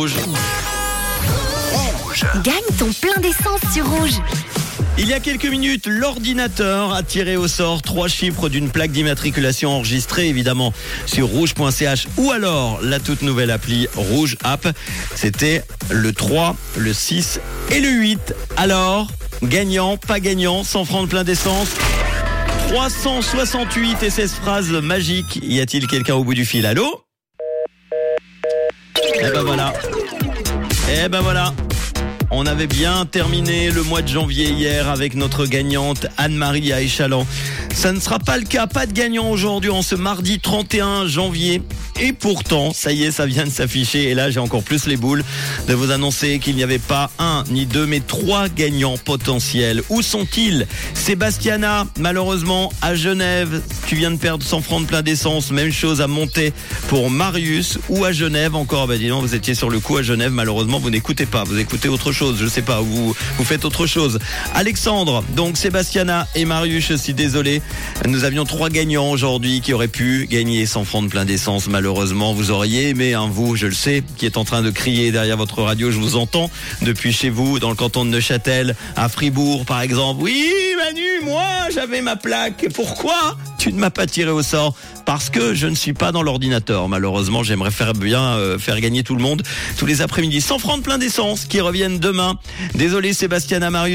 rouge. Gagne ton plein d'essence sur rouge. Il y a quelques minutes, l'ordinateur a tiré au sort trois chiffres d'une plaque d'immatriculation enregistrée évidemment sur rouge.ch ou alors la toute nouvelle appli Rouge App. C'était le 3, le 6 et le 8. Alors, gagnant, pas gagnant, 100 francs de plein d'essence. 368 et 16 phrases magiques. Y a-t-il quelqu'un au bout du fil? Allô? Eh ben voilà. Eh ben voilà. On avait bien terminé le mois de janvier hier avec notre gagnante Anne-Marie à Échalant. Ça ne sera pas le cas, pas de gagnant aujourd'hui en ce mardi 31 janvier. Et pourtant, ça y est, ça vient de s'afficher. Et là, j'ai encore plus les boules de vous annoncer qu'il n'y avait pas un, ni deux, mais trois gagnants potentiels. Où sont-ils? Sébastiana, malheureusement, à Genève. Tu viens de perdre 100 francs de plein d'essence. Même chose à monter pour Marius. Ou à Genève encore. Bah dis donc, vous étiez sur le coup à Genève. Malheureusement, vous n'écoutez pas. Vous écoutez autre Je sais pas. Vous, vous faites autre chose. Alexandre, donc Sébastiana et Marius, je suis désolé. Nous avions trois gagnants aujourd'hui qui auraient pu gagner 100 francs de plein d'essence. Malheureusement, vous auriez aimé, hein, vous, je le sais, qui est en train de crier derrière votre radio, je vous entends depuis chez vous, dans le canton de Neuchâtel, à Fribourg, par exemple. Oui, Manu, moi, j'avais ma plaque. Pourquoi? Tu ne m'as pas tiré au sort Parce que je ne suis pas dans l'ordinateur. Malheureusement, j'aimerais faire bien euh, faire gagner tout le monde tous les après-midi. 100 francs de plein d'essence qui reviennent demain. Désolé, Sébastien Amarius.